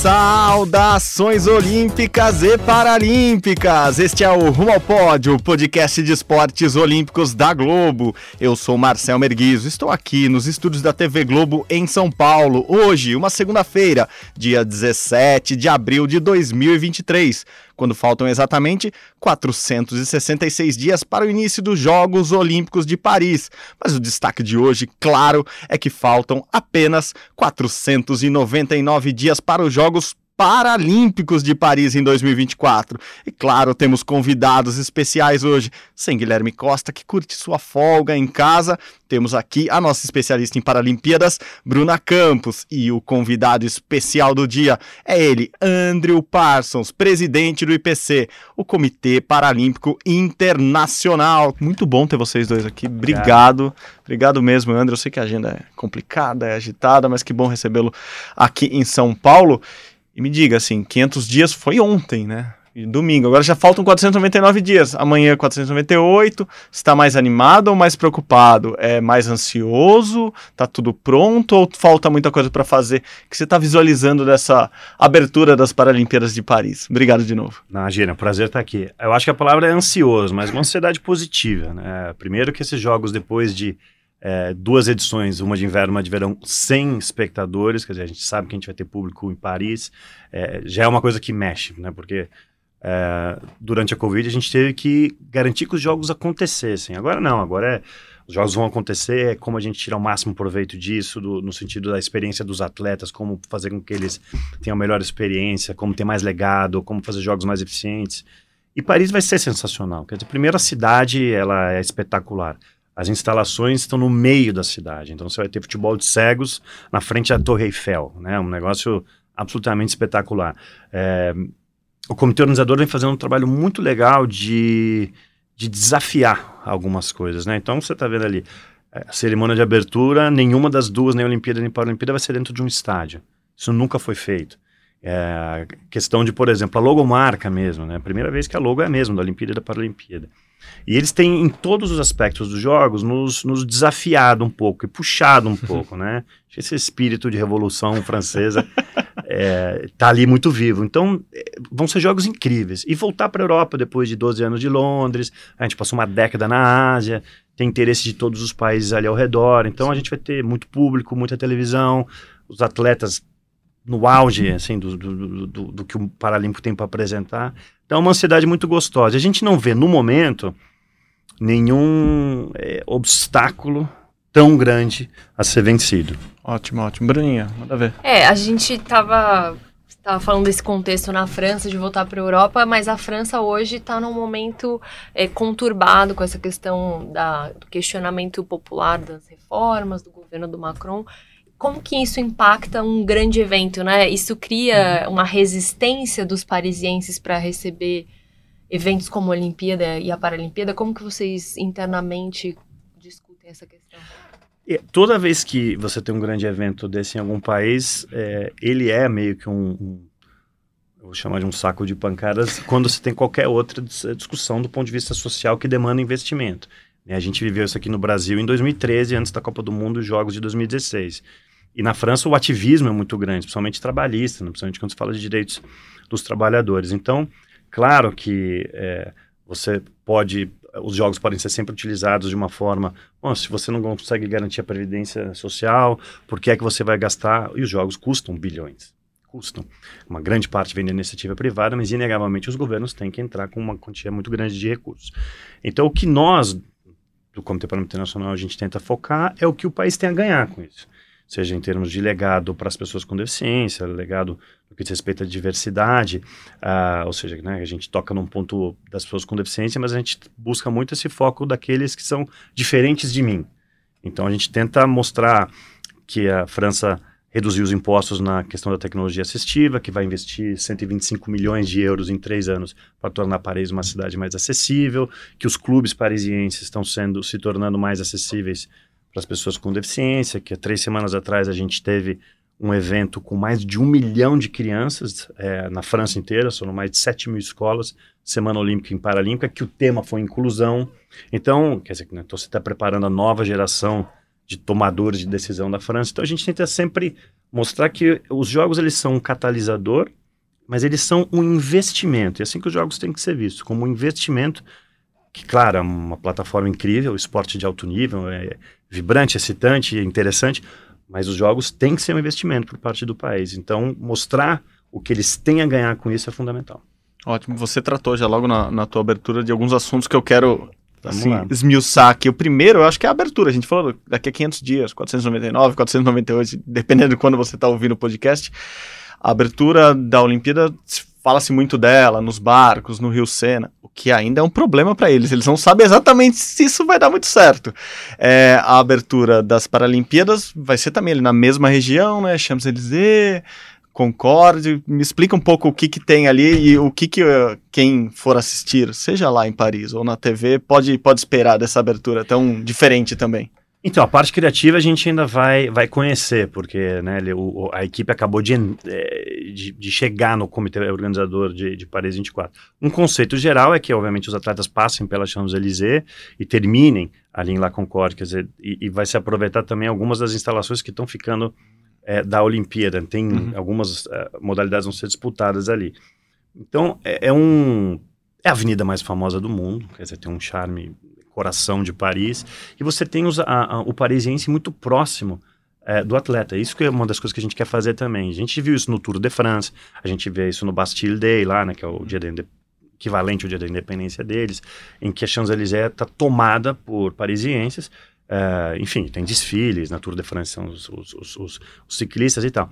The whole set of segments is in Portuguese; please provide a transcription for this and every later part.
Saudações olímpicas e paralímpicas! Este é o Rumo ao Pódio, podcast de esportes olímpicos da Globo. Eu sou Marcel Merguizo, estou aqui nos estúdios da TV Globo em São Paulo. Hoje, uma segunda-feira, dia 17 de abril de 2023 quando faltam exatamente 466 dias para o início dos Jogos Olímpicos de Paris. Mas o destaque de hoje, claro, é que faltam apenas 499 dias para os Jogos Paralímpicos de Paris em 2024. E claro, temos convidados especiais hoje. Sem Guilherme Costa, que curte sua folga em casa, temos aqui a nossa especialista em Paralimpíadas, Bruna Campos. E o convidado especial do dia é ele, Andrew Parsons, presidente do IPC, o Comitê Paralímpico Internacional. Muito bom ter vocês dois aqui. Obrigado. Obrigado mesmo, Andrew. Eu sei que a agenda é complicada, é agitada, mas que bom recebê-lo aqui em São Paulo. E me diga, assim, 500 dias foi ontem, né? E domingo. Agora já faltam 499 dias. Amanhã 498. Está mais animado ou mais preocupado? É mais ansioso? Tá tudo pronto ou falta muita coisa para fazer? O que você está visualizando dessa abertura das Paralimpíadas de Paris? Obrigado de novo. Imagina, prazer estar aqui. Eu acho que a palavra é ansioso, mas uma ansiedade positiva, né? Primeiro que esses jogos depois de é, duas edições, uma de inverno uma de verão, sem espectadores, quer dizer, a gente sabe que a gente vai ter público em Paris, é, já é uma coisa que mexe, né? Porque é, durante a Covid a gente teve que garantir que os jogos acontecessem. Agora não, agora é, os jogos vão acontecer, é como a gente tira o máximo proveito disso, do, no sentido da experiência dos atletas, como fazer com que eles tenham melhor experiência, como ter mais legado, como fazer jogos mais eficientes. E Paris vai ser sensacional. Quer dizer, primeiro a cidade, ela é espetacular. As instalações estão no meio da cidade, então você vai ter futebol de cegos na frente da Torre Eiffel, né? Um negócio absolutamente espetacular. É, o comitê organizador vem fazendo um trabalho muito legal de, de desafiar algumas coisas, né? Então você está vendo ali é, a cerimônia de abertura, nenhuma das duas, nem Olimpíada nem Paralimpíada, vai ser dentro de um estádio. Isso nunca foi feito. É, questão de, por exemplo, a logomarca mesmo, né? Primeira vez que a logo é a mesma, da Olimpíada e da Paralimpíada. E eles têm, em todos os aspectos dos jogos, nos, nos desafiado um pouco e puxado um pouco, né? Esse espírito de revolução francesa é, tá ali muito vivo. Então, é, vão ser jogos incríveis. E voltar para a Europa depois de 12 anos de Londres, a gente passou uma década na Ásia, tem interesse de todos os países ali ao redor. Então, a gente vai ter muito público, muita televisão, os atletas no auge assim do, do, do, do que o Paralímpico tem para apresentar. Então é uma ansiedade muito gostosa. A gente não vê no momento nenhum é, obstáculo tão grande a ser vencido. Ótimo, ótimo. Bruninha, manda ver. É, a gente estava tava falando desse contexto na França de voltar para a Europa, mas a França hoje está num momento é, conturbado com essa questão da, do questionamento popular das reformas do governo do Macron como que isso impacta um grande evento, né? Isso cria uma resistência dos parisienses para receber eventos como a Olimpíada e a Paralimpíada? Como que vocês internamente discutem essa questão? toda vez que você tem um grande evento desse em algum país, é, ele é meio que um, um, eu vou chamar de um saco de pancadas, quando você tem qualquer outra discussão do ponto de vista social que demanda investimento. A gente viveu isso aqui no Brasil em 2013, antes da Copa do Mundo, os Jogos de 2016. E na França o ativismo é muito grande, principalmente trabalhista, né? principalmente quando se fala de direitos dos trabalhadores. Então, claro que é, você pode, os jogos podem ser sempre utilizados de uma forma, bom, se você não consegue garantir a previdência social, por que é que você vai gastar? E os jogos custam bilhões, custam. Uma grande parte vem da iniciativa privada, mas inegavelmente os governos têm que entrar com uma quantia muito grande de recursos. Então, o que nós, do Comitê Parlamentar Internacional, a gente tenta focar é o que o país tem a ganhar com isso seja em termos de legado para as pessoas com deficiência, legado no que diz respeito à diversidade, uh, ou seja, né, a gente toca num ponto das pessoas com deficiência, mas a gente busca muito esse foco daqueles que são diferentes de mim. Então a gente tenta mostrar que a França reduziu os impostos na questão da tecnologia assistiva, que vai investir 125 milhões de euros em três anos para tornar Paris uma cidade mais acessível, que os clubes parisienses estão sendo se tornando mais acessíveis para as pessoas com deficiência, que há três semanas atrás a gente teve um evento com mais de um milhão de crianças é, na França inteira, foram mais de 7 mil escolas, Semana Olímpica e Paralímpica, que o tema foi inclusão. Então, quer dizer, né, então você está preparando a nova geração de tomadores de decisão da França. Então a gente tenta sempre mostrar que os jogos eles são um catalisador, mas eles são um investimento. E é assim que os jogos têm que ser vistos, como um investimento que, claro, é uma plataforma incrível, esporte de alto nível, é vibrante, excitante, interessante, mas os jogos têm que ser um investimento por parte do país. Então, mostrar o que eles têm a ganhar com isso é fundamental. Ótimo, você tratou já logo na, na tua abertura de alguns assuntos que eu quero assim, esmiuçar aqui. O primeiro, eu acho que é a abertura. A gente falou daqui a 500 dias, 499, 498, dependendo de quando você está ouvindo o podcast. A abertura da Olimpíada, fala-se muito dela nos barcos, no Rio Sena, o que ainda é um problema para eles. Eles não sabem exatamente se isso vai dar muito certo. É, a abertura das Paralimpíadas vai ser também ali na mesma região, né? Champs-Élysées, Concorde. Me explica um pouco o que, que tem ali e o que, que uh, quem for assistir, seja lá em Paris ou na TV, pode, pode esperar dessa abertura tão diferente também. Então, a parte criativa a gente ainda vai, vai conhecer, porque né, o, a equipe acabou de, é, de, de, chegar no comitê organizador de, de Paris 24. Um conceito geral é que, obviamente, os atletas passem pela Champs-Élysées e terminem ali em La Concorde, quer dizer, e, e vai se aproveitar também algumas das instalações que estão ficando é, da Olimpíada. Tem uhum. algumas uh, modalidades vão ser disputadas ali. Então, é, é, um... É a avenida mais famosa do mundo, quer dizer, tem um charme coração de Paris, e você tem os, a, a, o parisiense muito próximo é, do atleta. Isso que é uma das coisas que a gente quer fazer também. A gente viu isso no Tour de France, a gente vê isso no Bastille Day lá, né, que é o dia da equivalente ao dia da independência deles, em que a Champs-Élysées está tomada por parisienses. É, enfim, tem desfiles na Tour de France, são os, os, os, os, ciclistas e tal.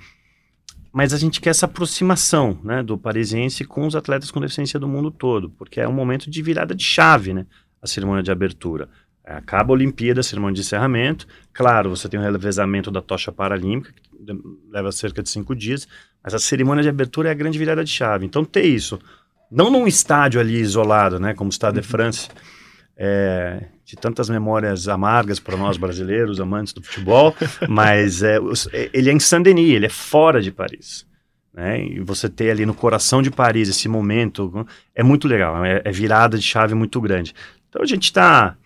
Mas a gente quer essa aproximação né, do parisiense com os atletas com deficiência do mundo todo, porque é um momento de virada de chave, né? A cerimônia de abertura. É, acaba a Olimpíada, a cerimônia de encerramento. Claro, você tem o revezamento da tocha paralímpica, que leva cerca de cinco dias, mas a cerimônia de abertura é a grande virada de chave. Então, ter isso, não num estádio ali isolado, né, como o Stade de uhum. France, é, de tantas memórias amargas para nós brasileiros, amantes do futebol, mas é, ele é em Saint-Denis, ele é fora de Paris. Né? E você ter ali no coração de Paris esse momento é muito legal, é, é virada de chave muito grande. Então a gente está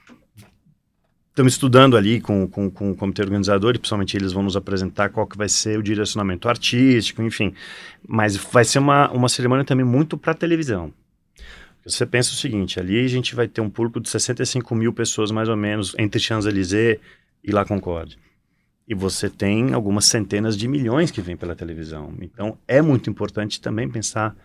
estamos estudando ali com, com, com o comitê organizador e principalmente eles vão nos apresentar qual que vai ser o direcionamento artístico, enfim. Mas vai ser uma, uma cerimônia também muito para televisão. Você pensa o seguinte, ali a gente vai ter um público de 65 mil pessoas mais ou menos entre Champs-Élysées e La Concorde. E você tem algumas centenas de milhões que vêm pela televisão. Então é muito importante também pensar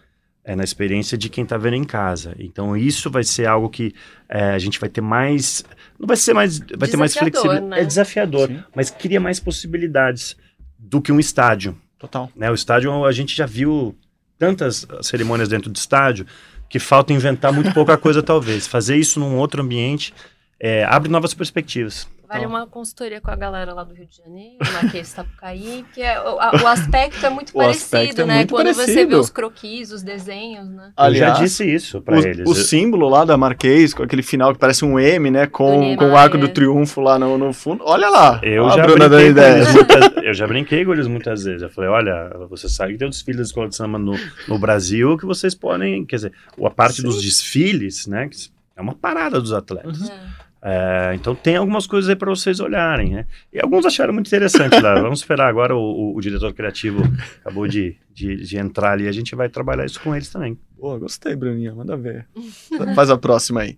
é, na experiência de quem está vendo em casa. Então isso vai ser algo que é, a gente vai ter mais, não vai ser mais, vai ter mais flexibilidade. Né? É desafiador, Sim. mas cria mais possibilidades do que um estádio. Total. Né? O estádio a gente já viu tantas cerimônias dentro do estádio que falta inventar muito pouca coisa talvez. Fazer isso num outro ambiente é, abre novas perspectivas. Vale então. uma consultoria com a galera lá do Rio de Janeiro, Marquês Sapucaí, que é, o, a, o aspecto é muito parecido, é né? Muito Quando parecido. você vê os croquis, os desenhos, né? Aliás, Eu já disse isso para eles. O símbolo lá da Marquês, com aquele final que parece um M, né? Com, com o arco do triunfo lá no, no fundo. Olha lá. Eu, já brinquei muitas, eu já brinquei com eles muitas vezes. Eu falei, olha, você sabe que tem um desfile da escola de samba no, no Brasil que vocês podem, quer dizer, a parte Sim. dos desfiles, né? É uma parada dos atletas. Uhum. É, então tem algumas coisas aí para vocês olharem, né? E alguns acharam muito interessante lá. Vamos esperar agora o, o, o diretor criativo acabou de, de, de, entrar ali, a gente vai trabalhar isso com eles também. Boa, gostei, Bruninha, manda ver. Faz a próxima aí.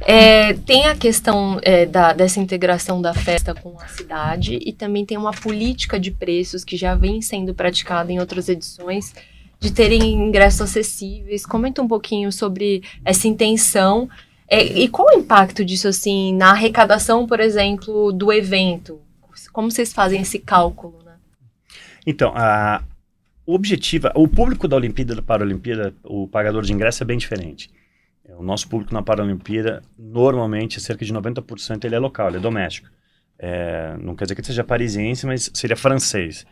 É, tem a questão é, da, dessa integração da festa com a cidade e também tem uma política de preços que já vem sendo praticada em outras edições de terem ingressos acessíveis. Comenta um pouquinho sobre essa intenção é, e qual o impacto disso, assim, na arrecadação, por exemplo, do evento? Como vocês fazem esse cálculo, né? Então, a, o objetivo, o público da Olimpíada e da Paralimpíada, o pagador de ingresso é bem diferente. É, o nosso público na Paralimpíada, normalmente, cerca de 90% ele é local, ele é doméstico. É, não quer dizer que seja parisiense, mas seria francês.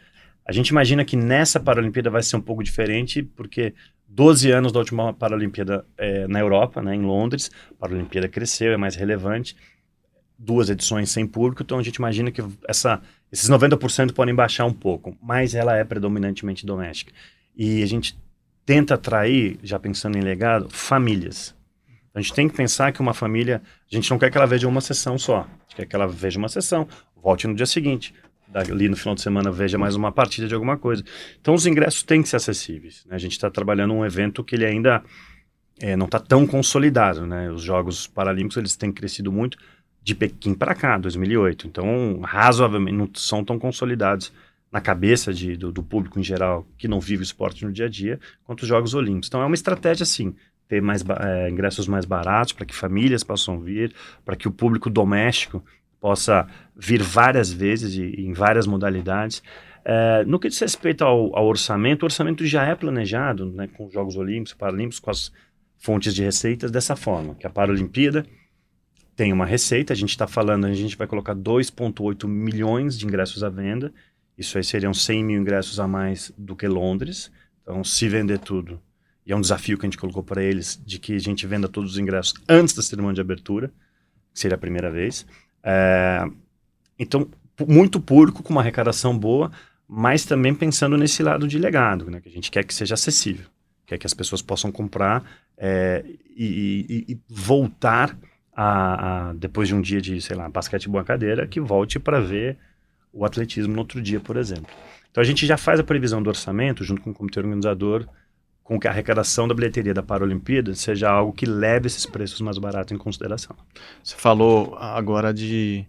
A gente imagina que nessa Paralimpíada vai ser um pouco diferente, porque 12 anos da última Paralimpíada é, na Europa, né, em Londres, a Paralimpíada cresceu, é mais relevante. duas edições sem público, então a gente imagina que essa, esses 90% podem baixar um pouco, mas ela é predominantemente doméstica. E a gente tenta atrair, já pensando em legado, famílias. A gente tem que pensar que uma família, a gente não quer que ela veja uma sessão só, a gente quer que ela veja uma sessão, volte no dia seguinte, ali no final de semana veja mais uma partida de alguma coisa. Então os ingressos têm que ser acessíveis. Né? A gente está trabalhando um evento que ele ainda é, não está tão consolidado, né? Os Jogos Paralímpicos eles têm crescido muito de Pequim para cá, 2008. Então, razoavelmente, não são tão consolidados na cabeça de, do, do, público em geral que não vive esporte no dia a dia, quanto os Jogos Olímpicos. Então, é uma estratégia, sim, ter mais é, ingressos mais baratos para que famílias possam vir, para que o público doméstico possa vir várias vezes e, em várias modalidades. É, no que diz respeito ao, ao, orçamento, o orçamento já é planejado né, com os Jogos Olímpicos, Paralímpicos, com as fontes de receitas dessa forma, que a Paralimpíada tem uma receita, a gente está falando, a gente vai colocar 2,8 milhões de ingressos à venda, isso aí seriam 100 mil ingressos a mais do que Londres, então se vender tudo, e é um desafio que a gente colocou para eles, de que a gente venda todos os ingressos antes da cerimônia de abertura, que seria a primeira vez, é, então muito público, com uma arrecadação boa, mas também pensando nesse lado de legado, né, que a gente quer que seja acessível, quer que as pessoas possam comprar é, e, e, e, voltar a, a, depois de um dia de, sei lá, basquete boa cadeira, que volte para ver o atletismo no outro dia, por exemplo. Então a gente já faz a previsão do orçamento junto com o comitê organizador, com que a arrecadação da bilheteria da Paralimpíada seja algo que leve esses preços mais baratos em consideração. Você falou agora de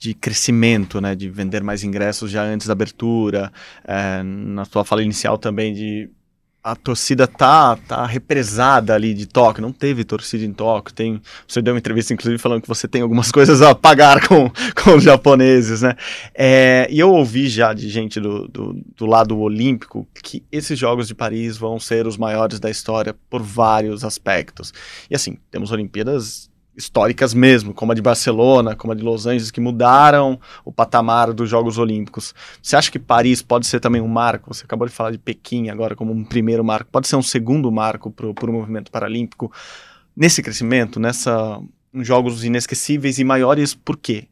de crescimento, né, de vender mais ingressos já antes da abertura, é, na sua fala inicial também de a torcida tá, tá represada ali de Tóquio, não teve torcida em Tóquio, tem, você deu uma entrevista inclusive falando que você tem algumas coisas a pagar com, com os japoneses, né, é, e eu ouvi já de gente do, do, do, lado olímpico que esses Jogos de Paris vão ser os maiores da história por vários aspectos, e assim, temos Olimpíadas históricas mesmo, como a de Barcelona, como a de Los Angeles, que mudaram o patamar dos Jogos Olímpicos. Você acha que Paris pode ser também um marco? Você acabou de falar de Pequim agora como um primeiro marco. Pode ser um segundo marco para o movimento paralímpico nesse crescimento, nessa jogos inesquecíveis e maiores, por quê?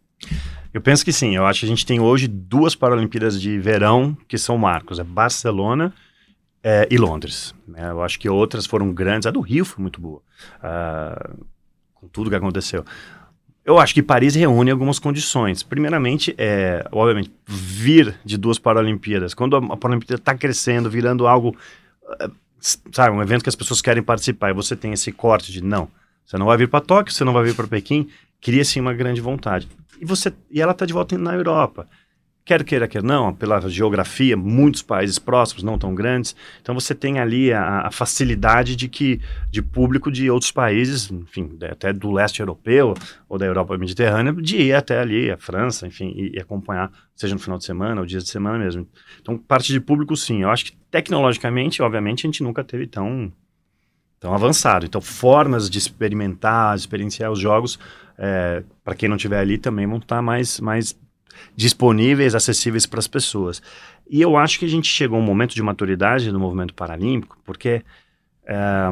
Eu penso que sim. Eu acho que a gente tem hoje duas Paralimpíadas de verão que são marcos. É Barcelona é, e Londres. É, eu acho que outras foram grandes. A do Rio foi muito boa. Uh, com tudo que aconteceu. Eu acho que Paris reúne algumas condições. Primeiramente, é, obviamente, vir de duas Paralimpíadas. Quando a, Paralimpíada está crescendo, virando algo, é, sabe, um evento que as pessoas querem participar, e você tem esse corte de não, você não vai vir para Tóquio, você não vai vir para Pequim, cria-se uma grande vontade. E, você, e ela está de volta na Europa. Quer queira, quer não, pela geografia, muitos países próximos, não tão grandes. Então você tem ali a, a facilidade de que de público de outros países, enfim, até do leste europeu ou da Europa mediterrânea, de ir até ali, a França, enfim, e, e acompanhar, seja no final de semana ou dias de semana mesmo. Então, parte de público, sim. Eu acho que tecnologicamente, obviamente, a gente nunca teve tão tão avançado. Então, formas de experimentar, experienciar os jogos, é, para quem não estiver ali, também vão estar mais, mais disponíveis, acessíveis para as pessoas. E eu acho que a gente chegou a um momento de maturidade do movimento paralímpico, porque é,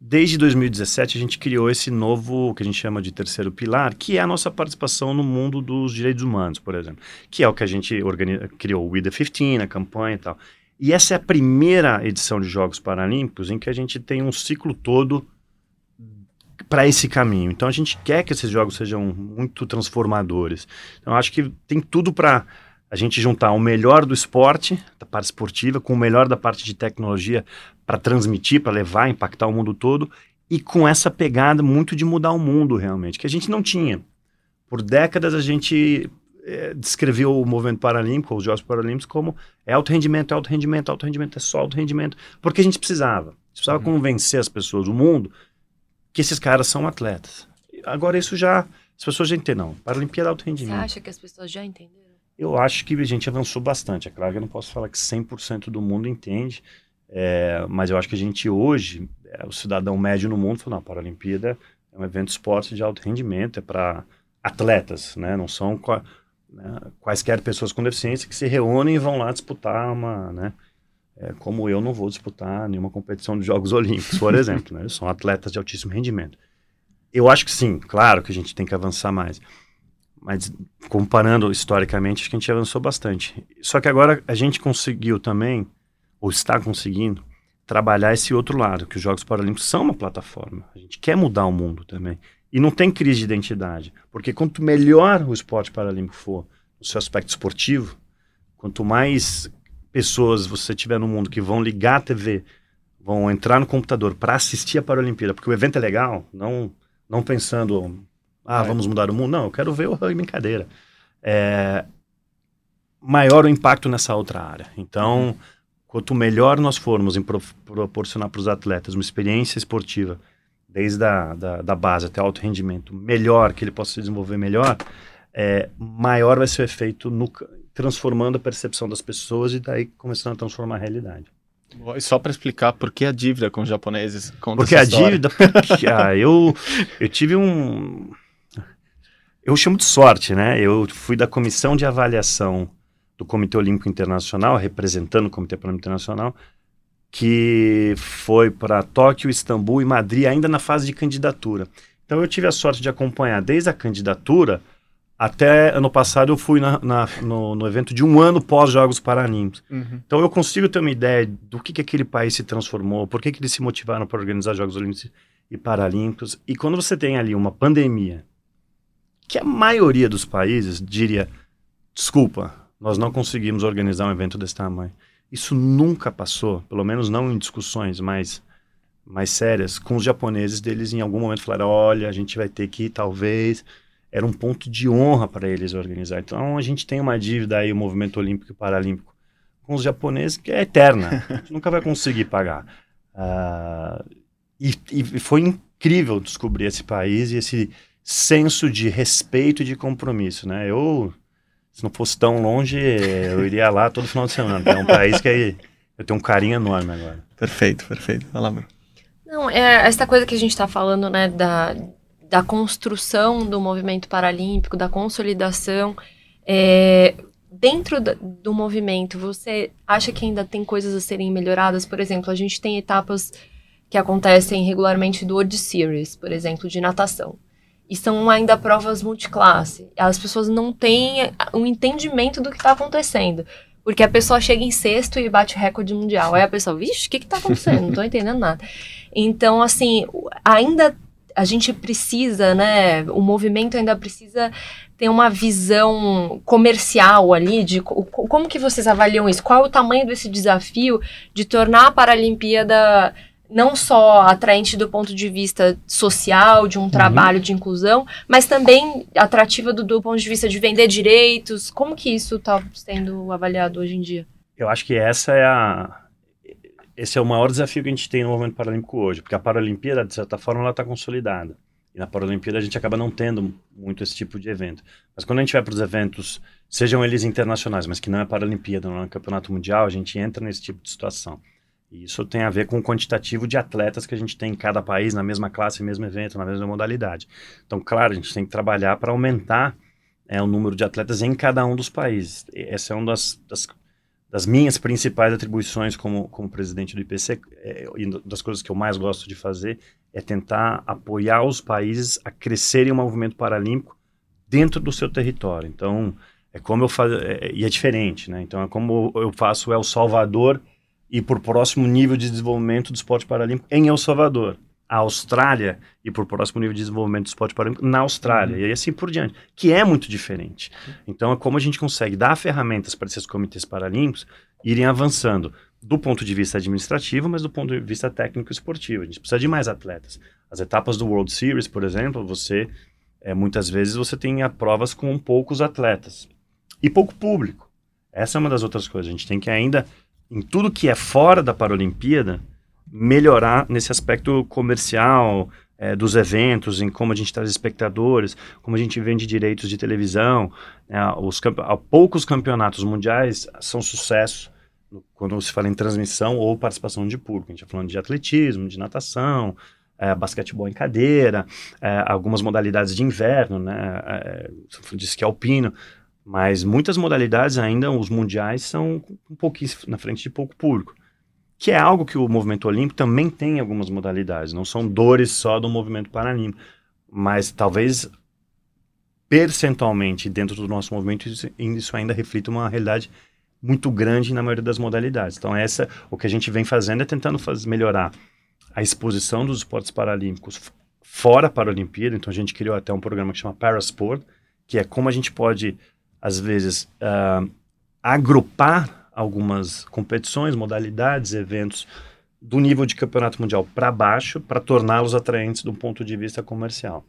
desde 2017 a gente criou esse novo, que a gente chama de terceiro pilar, que é a nossa participação no mundo dos direitos humanos, por exemplo, que é o que a gente organiza, criou o We the 15, a campanha e tal. E essa é a primeira edição de Jogos Paralímpicos em que a gente tem um ciclo todo para esse caminho. Então a gente quer que esses jogos sejam muito transformadores. Então acho que tem tudo para a gente juntar o melhor do esporte, da parte esportiva, com o melhor da parte de tecnologia para transmitir, para levar, impactar o mundo todo e com essa pegada muito de mudar o mundo realmente, que a gente não tinha. Por décadas a gente é, descreveu o movimento paralímpico, os Jogos Paralímpicos, como é alto rendimento, é alto rendimento, alto rendimento, é só alto rendimento, porque a gente precisava. A gente precisava uhum. convencer as pessoas, o mundo, que esses caras são atletas. Agora isso já, as pessoas já entendem, não. Paralimpíada Alto Rendimento. Você acha que as pessoas já entenderam? Eu acho que a gente avançou bastante. É claro que eu não posso falar que 100% do mundo entende, é, mas eu acho que a gente hoje, é, o cidadão médio no mundo, falou, não, a Paralimpíada é um evento de esporte de alto rendimento, é para atletas, né? Não são né, quaisquer pessoas com deficiência que se reúnem e vão lá disputar uma, né? É, como eu não vou disputar nenhuma competição de Jogos Olímpicos, por exemplo. Né? São atletas de altíssimo rendimento. Eu acho que sim, claro que a gente tem que avançar mais. Mas comparando historicamente, acho que a gente avançou bastante. Só que agora a gente conseguiu também, ou está conseguindo, trabalhar esse outro lado, que os Jogos Paralímpicos são uma plataforma. A gente quer mudar o mundo também. E não tem crise de identidade, porque quanto melhor o esporte paralímpico for, no seu aspecto esportivo, quanto mais pessoas você tiver no mundo que vão ligar a TV, vão entrar no computador para assistir a Paralimpíada, porque o evento é legal, não não pensando, ah, é. vamos mudar o mundo. Não, eu quero ver o rugby brincadeira. É, maior o impacto nessa outra área. Então, quanto melhor nós formos em pro, proporcionar para os atletas uma experiência esportiva, desde a da, da base até alto rendimento, melhor, que ele possa se desenvolver melhor, é, maior vai ser o efeito no, transformando a percepção das pessoas e daí começando a transformar a realidade. E só para explicar por que a dívida com os japoneses? Porque a dívida, porque, ah, eu, eu tive um, eu chamo de sorte, né? Eu fui da comissão de avaliação do Comitê Olímpico Internacional, representando o Comitê Olímpico Internacional, que foi para Tóquio, Istambul e Madrid, ainda na fase de candidatura. Então eu tive a sorte de acompanhar desde a candidatura até ano passado eu fui na, na, no, no, evento de um ano pós-Jogos Paralímpicos. Uhum. Então eu consigo ter uma ideia do que, que aquele país se transformou, por que, que eles se motivaram para organizar Jogos Olímpicos e Paralímpicos. E quando você tem ali uma pandemia, que a maioria dos países diria: desculpa, nós não conseguimos organizar um evento desse tamanho. Isso nunca passou, pelo menos não em discussões mais, mais sérias, com os japoneses deles em algum momento falaram: olha, a gente vai ter que talvez era um ponto de honra para eles organizar. Então a gente tem uma dívida aí, o movimento olímpico e paralímpico, com os japoneses que é eterna. A gente nunca vai conseguir pagar. Uh, e, e, foi incrível descobrir esse país e esse senso de respeito e de compromisso, né? Eu, se não fosse tão longe, eu iria lá todo final de semana. É um país que eu tenho um carinho enorme agora. Perfeito, perfeito. Fala, Bruno. Não, é essa coisa que a gente está falando, né, da, da construção do movimento paralímpico, da consolidação. É, dentro do movimento, você acha que ainda tem coisas a serem melhoradas? Por exemplo, a gente tem etapas que acontecem regularmente do World Series, por exemplo, de natação. E são ainda provas multiclasse. As pessoas não têm um entendimento do que está acontecendo. Porque a pessoa chega em sexto e bate recorde mundial. Aí a pessoa, vixe, o que está acontecendo? Não estou entendendo nada. Então, assim, ainda a gente precisa, né? O movimento ainda precisa ter uma visão comercial ali de como que vocês avaliam isso? Qual é o tamanho desse desafio de tornar a Paralimpíada não só atraente do ponto de vista social, de um uhum. trabalho de inclusão, mas também atrativa do, do ponto de vista de vender direitos? Como que isso está sendo avaliado hoje em dia? Eu acho que essa é a, esse é o maior desafio que a gente tem no movimento paralímpico hoje, porque a Paralimpíada, de certa forma, ela está consolidada. E na Paralimpíada a gente acaba não tendo muito esse tipo de evento. Mas quando a gente vai para os eventos, sejam eles internacionais, mas que não é Paralimpíada, não é Campeonato Mundial, a gente entra nesse tipo de situação. E isso tem a ver com o quantitativo de atletas que a gente tem em cada país, na mesma classe, mesmo evento, na mesma modalidade. Então, claro, a gente tem que trabalhar para aumentar é, o número de atletas em cada um dos países. Essa é uma das, das das minhas principais atribuições como, como presidente do IPC, é, e das coisas que eu mais gosto de fazer, é tentar apoiar os países a crescerem o movimento paralímpico dentro do seu território. Então, é como eu faço, é, e é diferente, né? Então, é como eu faço El Salvador e por próximo nível de desenvolvimento do esporte paralímpico em El Salvador a Austrália e por próximo nível de desenvolvimento do esporte paralímpico na Austrália, uhum. e assim por diante, que é muito diferente. Então, é como a gente consegue dar ferramentas para esses comitês paralímpicos irem avançando do ponto de vista administrativo, mas do ponto de vista técnico esportivo. A gente precisa de mais atletas. As etapas do World Series, por exemplo, você é, muitas vezes você tem provas com poucos atletas e pouco público. Essa é uma das outras coisas. A gente tem que ainda, em tudo que é fora da Paralimpíada, melhorar nesse aspecto comercial é, dos eventos, em como a gente traz espectadores, como a gente vende direitos de televisão. Né, os poucos campeonatos mundiais são sucesso quando se fala em transmissão ou participação de público. A gente está falando de atletismo, de natação, é, basquetebol em cadeira, é, algumas modalidades de inverno, né, é, de esqui alpino, mas muitas modalidades ainda, os mundiais, são um pouquinho na frente de pouco público que é algo que o movimento olímpico também tem algumas modalidades, não são dores só do movimento paralímpico. mas talvez percentualmente dentro do nosso movimento isso, ainda reflita uma realidade muito grande na maioria das modalidades. Então essa o que a gente vem fazendo é tentando melhorar a exposição dos esportes paralímpicos fora para a Olimpíada. Então a gente criou até um programa que chama Parasport, que é como a gente pode às vezes uh, agrupar algumas competições, modalidades, eventos do nível de campeonato mundial para baixo para torná-los atraentes do ponto de vista comercial.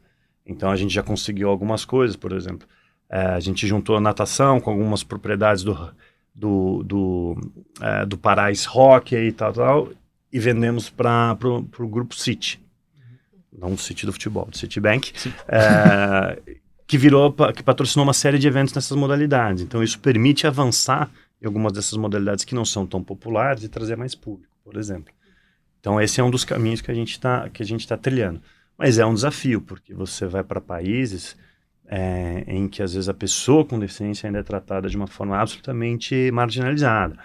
Então a gente já conseguiu algumas coisas, por exemplo, é, a gente juntou a natação com algumas propriedades do do, do, é, do Parais Rock e tal, tal, e vendemos para o grupo City. Não o City do futebol, do Citibank, é, que virou, que patrocinou uma série de eventos nessas modalidades. Então isso permite avançar em algumas dessas modalidades que não são tão populares e trazer mais público, por exemplo. Então esse é um dos caminhos que a gente está que a gente está trilhando. Mas é um desafio porque você vai para países é, em que às vezes a pessoa com deficiência ainda é tratada de uma forma absolutamente marginalizada,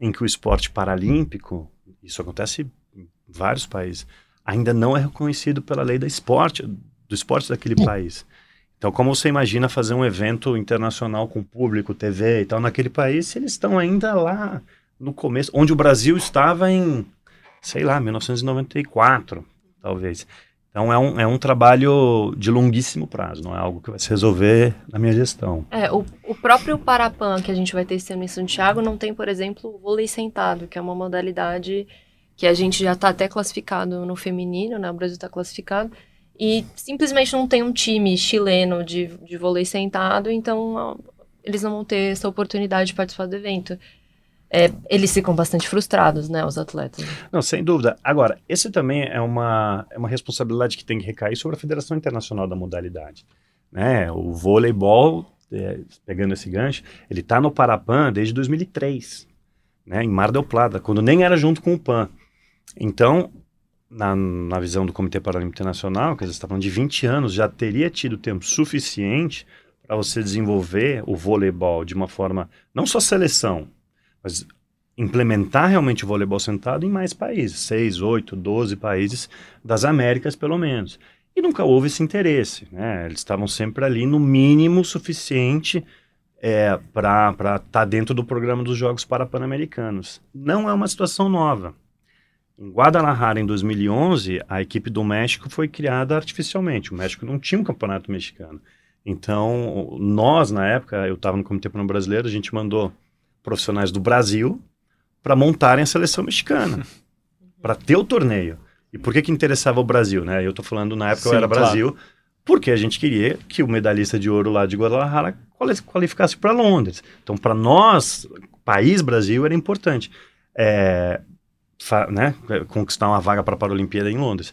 em que o esporte paralímpico, isso acontece em vários países, ainda não é reconhecido pela lei da esporte, do esporte daquele país. Então, como você imagina fazer um evento internacional com público, TV e tal, naquele país, se eles estão ainda lá no começo, onde o Brasil estava em, sei lá, 1994, talvez. Então é um, é um trabalho de longuíssimo prazo, não é algo que vai se resolver na minha gestão. É, o, o próprio Parapan que a gente vai ter esse ano em Santiago não tem, por exemplo, o vôlei sentado, que é uma modalidade que a gente já está até classificado no feminino, né? O Brasil está classificado. E simplesmente não tem um time chileno de, de vôlei sentado, então eles não vão ter essa oportunidade de participar do evento é, eles ficam bastante frustrados, né, os atletas. Não, sem dúvida. Agora, esse também é uma, é uma responsabilidade que tem que recair sobre a Federação Internacional da Modalidade. Né? O voleibol, é, pegando esse gancho, ele está no Parapan desde 2003, né, em Mar del Plata, quando nem era junto com o PAN. Então, na, na visão do Comitê Paralímpico Internacional, que eles estavam de 20 anos, já teria tido tempo suficiente para você desenvolver o voleibol de uma forma, não só seleção, mas implementar realmente o voleibol sentado em mais países, seis, oito, doze países das Américas, pelo menos. E nunca houve esse interesse, né? Eles estavam sempre ali no mínimo suficiente é, para estar tá dentro do programa dos Jogos Parapan-Americanos. Não é uma situação nova. Em Guadalajara, em 2011, a equipe do México foi criada artificialmente. O México não tinha um campeonato mexicano. Então, nós, na época, eu estava no Comitê Pan Brasileiro, a gente mandou profissionais do Brasil para montarem a seleção mexicana, para ter o torneio. E por que que interessava o Brasil, né? Eu estou falando na época Sim, eu era Brasil, claro. porque a gente queria que o medalhista de ouro lá de Guadalajara qualificasse para Londres. Então, para nós, país Brasil, era importante é, né, conquistar uma vaga para a Paralimpíada em Londres.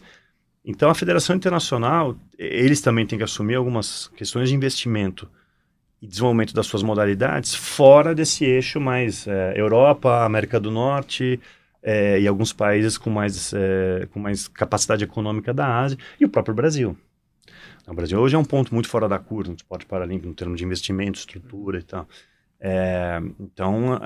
Então, a Federação Internacional, eles também têm que assumir algumas questões de investimento e desenvolvimento das suas modalidades fora desse eixo mais é, Europa, América do Norte é, e alguns países com mais, é, com mais capacidade econômica da Ásia e o próprio Brasil. O Brasil hoje é um ponto muito fora da curva no esporte paralímpico, no termo de investimento, estrutura e tal. É, então,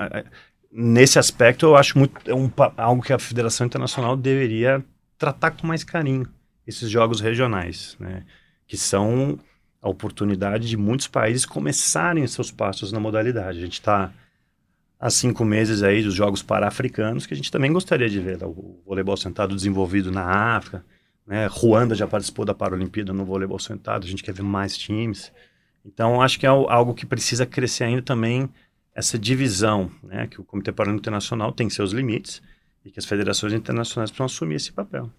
nesse aspecto, eu acho muito é um, algo que a Federação Internacional deveria tratar com mais carinho, esses jogos regionais, né, que são a oportunidade de muitos países começarem seus passos na modalidade. A gente está há cinco meses aí dos Jogos Para-Africanos, que a gente também gostaria de ver tá? o voleibol sentado desenvolvido na África. Né? Ruanda já participou da Paralimpíada no voleibol sentado, a gente quer ver mais times. Então, acho que é algo que precisa crescer ainda também, essa divisão, né? que o Comitê Paralímpico Internacional tem seus limites e que as federações internacionais precisam assumir esse papel.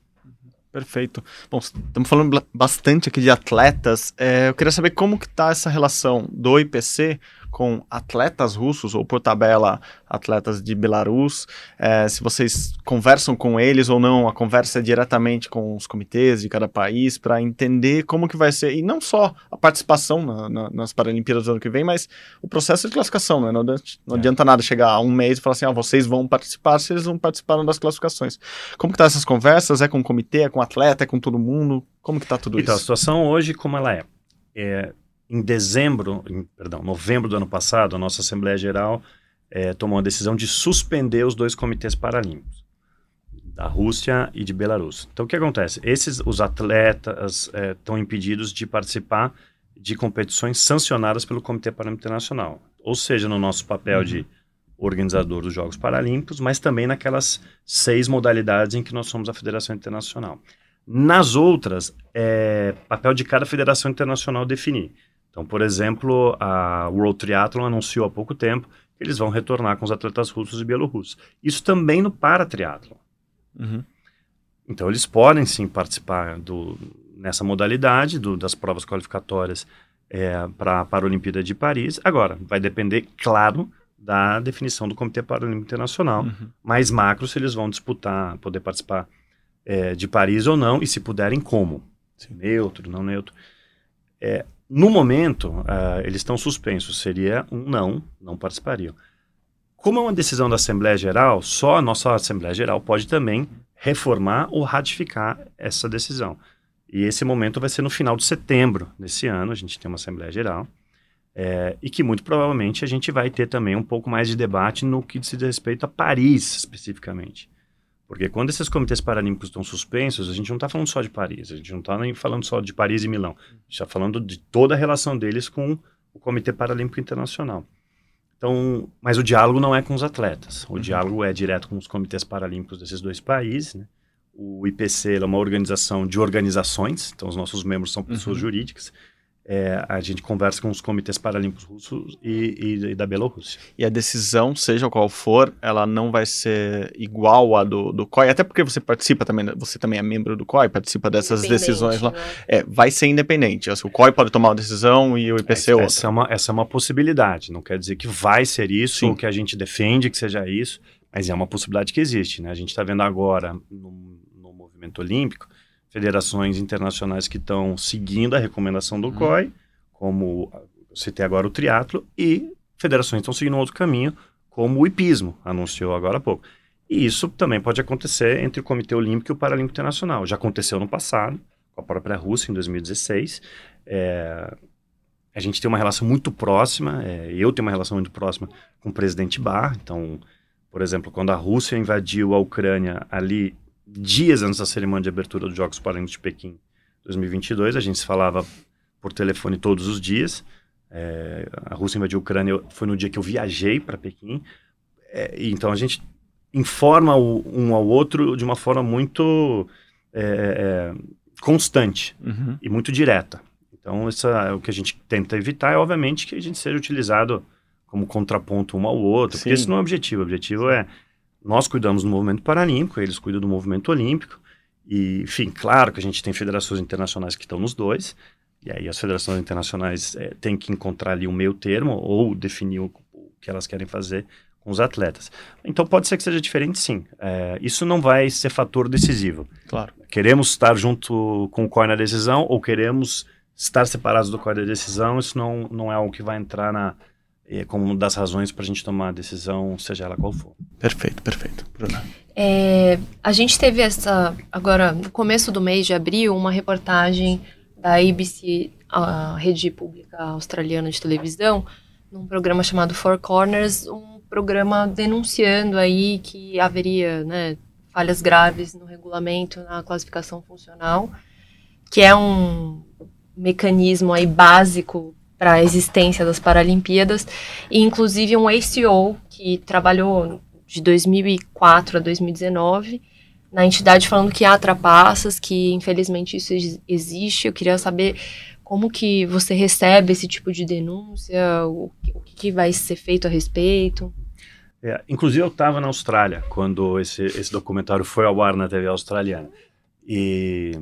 Perfeito. Bom, estamos falando bastante aqui de atletas. É, eu queria saber como que está essa relação do IPC com atletas russos, ou por tabela, atletas de Belarus, é, se vocês conversam com eles ou não, a conversa é diretamente com os comitês de cada país para entender como que vai ser, e não só a participação na, na, nas Paralimpíadas do ano que vem, mas o processo de classificação, né? Não, não é. adianta nada chegar a um mês e falar assim, ah, vocês vão participar se eles não participaram das classificações. Como que tá essas conversas? É com o comitê, é com o atleta, é com todo mundo? Como que tá tudo então, isso? Então, a situação hoje, como ela é? é em dezembro, em, perdão, novembro do ano passado, a nossa Assembleia Geral é, tomou a decisão de suspender os dois comitês paralímpicos. da Rússia e de Belarus. Então, o que acontece? Esses, os atletas estão é, impedidos de participar de competições sancionadas pelo Comitê Paralímpico Internacional. Ou seja, no nosso papel uhum. de organizador dos Jogos Paralímpicos, mas também naquelas seis modalidades em que nós somos a Federação Internacional. Nas outras, é papel de cada federação internacional definir. Então, por exemplo, a World Triathlon anunciou há pouco tempo que eles vão retornar com os atletas russos e bielorrussos. Isso também no para-triatlon. Uhum. Então, eles podem sim participar do, nessa modalidade do, das provas qualificatórias é, para a Paralimpíada de Paris. Agora, vai depender, claro, da definição do Comitê Paralímpico Internacional. Uhum. Mais macro se eles vão disputar, poder participar é, de Paris ou não, e se puderem, como. Sim. Neutro, não neutro. É, no momento, uh, eles estão suspensos. Seria um não, não participariam. Como é uma decisão da Assembleia Geral, só a nossa Assembleia Geral pode também reformar ou ratificar essa decisão. E esse momento vai ser no final de setembro desse ano, a gente tem uma Assembleia Geral. É, e que muito provavelmente a gente vai ter também um pouco mais de debate no que diz respeito a Paris especificamente. Porque quando esses comitês paralímpicos estão suspensos, a gente não está falando só de Paris, a gente não está nem falando só de Paris e Milão, a gente está falando de toda a relação deles com o Comitê Paralímpico Internacional. Então, mas o diálogo não é com os atletas, o uhum. diálogo é direto com os comitês paralímpicos desses dois países. Né? O IPC é uma organização de organizações, então os nossos membros são pessoas uhum. jurídicas é, a gente conversa com os comitês paralímpicos russos e, e, e, da Bielorrússia. E a decisão, seja qual for, ela não vai ser igual à do, do COI, até porque você participa também, você também é membro do COI, participa dessas decisões lá. Né? É, vai ser independente. Assim, o COI pode tomar uma decisão e o IPC é, outra. Essa é, uma, essa é uma possibilidade, não quer dizer que vai ser isso, Sim. ou que a gente defende que seja isso, mas é uma possibilidade que existe. Né? A gente está vendo agora no, no movimento olímpico federações internacionais que estão seguindo a recomendação do uhum. COI, como citei agora o triatlo, e federações estão seguindo um outro caminho, como o hipismo, anunciou agora há pouco. E isso também pode acontecer entre o Comitê Olímpico e o Paralímpico Internacional. Já aconteceu no passado, com a própria Rússia, em 2016. É, a gente tem uma relação muito próxima, é, eu tenho uma relação muito próxima com o presidente Barr. Então, por exemplo, quando a Rússia invadiu a Ucrânia ali dias antes da cerimônia de abertura dos Jogos Paralímpicos de Pequim 2022. A gente se falava por telefone todos os dias. É, a Rússia invadiu a Ucrânia, foi no dia que eu viajei para Pequim. É, então a gente informa o, um ao outro de uma forma muito é, é constante uhum. e muito direta. Então, essa, é o que a gente tenta evitar é, obviamente, que a gente seja utilizado como contraponto um ao outro, Sim. porque esse não é o objetivo. O objetivo é nós cuidamos do movimento paralímpico, eles cuidam do movimento olímpico. E, enfim, claro que a gente tem federações internacionais que estão nos dois. E aí as federações internacionais é, têm que encontrar ali um meio termo ou definir o, o, que elas querem fazer com os atletas. Então pode ser que seja diferente, sim. É, isso não vai ser fator decisivo. Claro. Queremos estar junto com o COI na decisão ou queremos estar separados do COI da decisão, isso não, não é algo que vai entrar na, é como uma das razões para a gente tomar a decisão, seja ela qual for. Perfeito, perfeito. Bruna. É, a gente teve essa, agora, no começo do mês de abril, uma reportagem da ABC, a rede pública australiana de televisão, num programa chamado Four Corners, um programa denunciando aí que haveria né, falhas graves no regulamento, na classificação funcional, que é um mecanismo aí básico para a existência das Paralimpíadas, e inclusive um ACO que trabalhou de 2004 a 2019 na entidade falando que há trapaças, que infelizmente isso existe. Eu queria saber como que você recebe esse tipo de denúncia, o, o que vai ser feito a respeito. É, inclusive eu estava na Austrália quando esse, esse documentário foi ao ar na TV australiana. E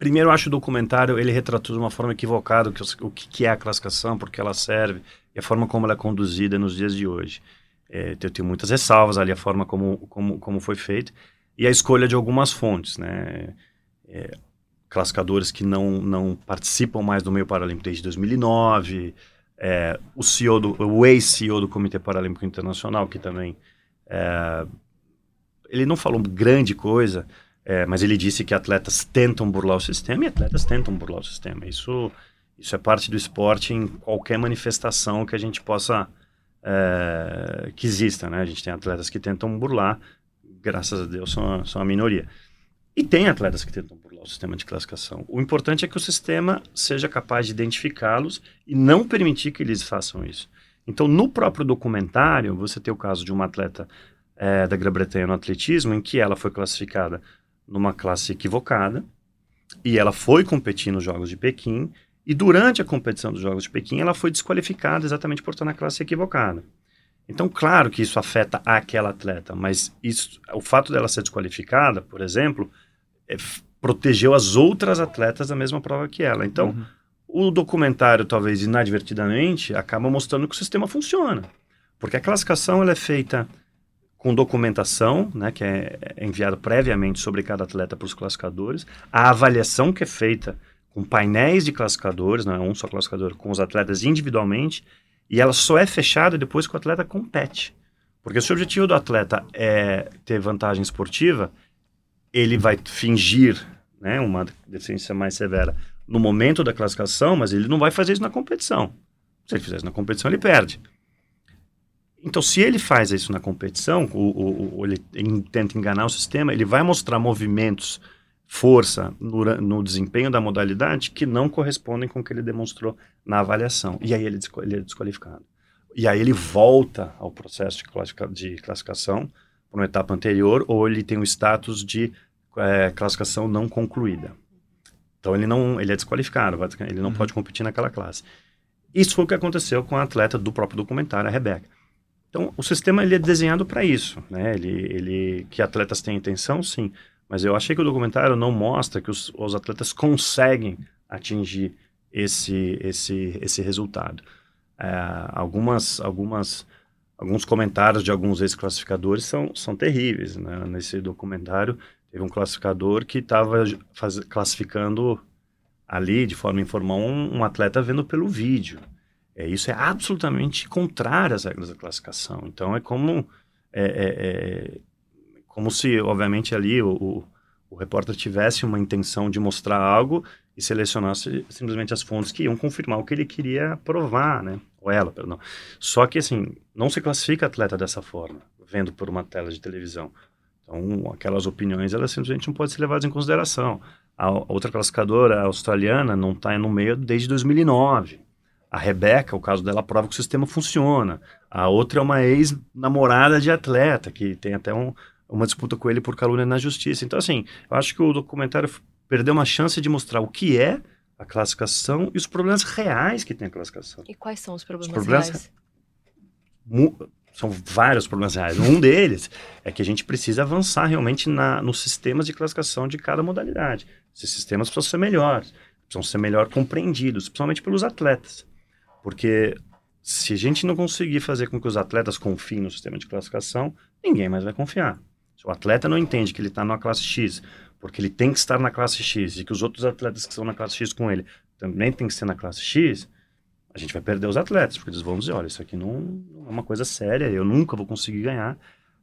Primeiro, eu acho o documentário, ele retratou de uma forma equivocada o que, o que é a classificação, porque ela serve, e a forma como ela é conduzida nos dias de hoje. É, eu tenho muitas ressalvas ali, a forma como, como, como foi feita, e a escolha de algumas fontes, né? É, classificadores que não, não participam mais do meio paralímpico desde 2009, é, o CEO do, o ex-CEO do Comitê Paralímpico Internacional, que também, ele não falou grande coisa, é, mas ele disse que atletas tentam burlar o sistema e atletas tentam burlar o sistema. Isso, isso é parte do esporte em qualquer manifestação que a gente possa. É, que exista, né? A gente tem atletas que tentam burlar graças a Deus, são são a minoria. E tem atletas que tentam burlar o sistema de classificação. O importante é que o sistema seja capaz de identificá-los e não permitir que eles façam isso. Então, no próprio documentário, você tem o caso de uma atleta é, da Grã-Bretanha no atletismo, em que ela foi classificada numa classe equivocada, e ela foi competir nos Jogos de Pequim, e durante a competição dos Jogos de Pequim, ela foi desqualificada exatamente por estar na classe equivocada. Então, claro que isso afeta aquela atleta, mas isso, o fato dela ser desqualificada, por exemplo, é, protegeu as outras atletas da mesma prova que ela. Então, uhum. o documentário, talvez inadvertidamente, acaba mostrando que o sistema funciona. Porque a classificação ela é feita com documentação, né, que é, é enviada previamente sobre cada atleta para os classificadores, a avaliação que é feita com painéis de classificadores, não é um só classificador, com os atletas individualmente, e ela só é fechada depois que o atleta compete. Porque se o objetivo do atleta é ter vantagem esportiva, ele vai fingir né, uma deficiência mais severa no momento da classificação, mas ele não vai fazer isso na competição. Se ele fizer isso na competição, ele perde. Então, se ele faz isso na competição, ou, ele, ele tenta enganar o sistema, ele vai mostrar movimentos, força no, no, desempenho da modalidade que não correspondem com o que ele demonstrou na avaliação. E aí ele, ele é desqualificado. E aí ele volta ao processo de, classifica, de classificação para uma etapa anterior, ou ele tem o status de é, classificação não concluída. Então ele não, ele é desqualificado, ele não uhum. pode competir naquela classe. Isso foi o que aconteceu com a atleta do próprio documentário, a Rebeca. Então o sistema ele é desenhado para isso, né? Ele, ele, que atletas têm intenção, sim, mas eu achei que o documentário não mostra que os, os atletas conseguem atingir esse, esse, esse resultado. É, algumas, algumas, alguns comentários de alguns ex-classificadores são, são terríveis. Né? Nesse documentário, teve um classificador que estava classificando ali, de forma informal, um, um, atleta vendo pelo vídeo. É, isso é absolutamente contrário às regras da classificação. Então, é como, é, é, é como se, obviamente, ali o, o, o repórter tivesse uma intenção de mostrar algo e selecionasse simplesmente as fontes que iam confirmar o que ele queria provar, né? Ou ela, perdão. Só que, assim, não se classifica atleta dessa forma, vendo por uma tela de televisão. Então, aquelas opiniões, elas simplesmente não podem ser levadas em consideração. A outra classificadora, a australiana, não está no meio desde 2009. A Rebeca, o caso dela, prova que o sistema funciona. A outra é uma ex-namorada de atleta, que tem até um, uma disputa com ele por calúnia na justiça. Então, assim, eu acho que o documentário perdeu uma chance de mostrar o que é a classificação e os problemas reais que tem a classificação. E quais são os problemas, os problemas reais? são vários problemas reais. Um deles é que a gente precisa avançar realmente na, nos sistemas de classificação de cada modalidade. Esses sistemas precisam ser melhores, precisam ser melhor compreendidos, principalmente pelos atletas. Porque se a gente não conseguir fazer com que os atletas confiem no sistema de classificação, ninguém mais vai confiar. Se o atleta não entende que ele está numa classe X, porque ele tem que estar na classe X, e que os outros atletas que estão na classe X com ele também tem que ser na classe X, a gente vai perder os atletas, porque eles vão dizer, olha, isso aqui não, não é uma coisa séria, eu nunca vou conseguir ganhar.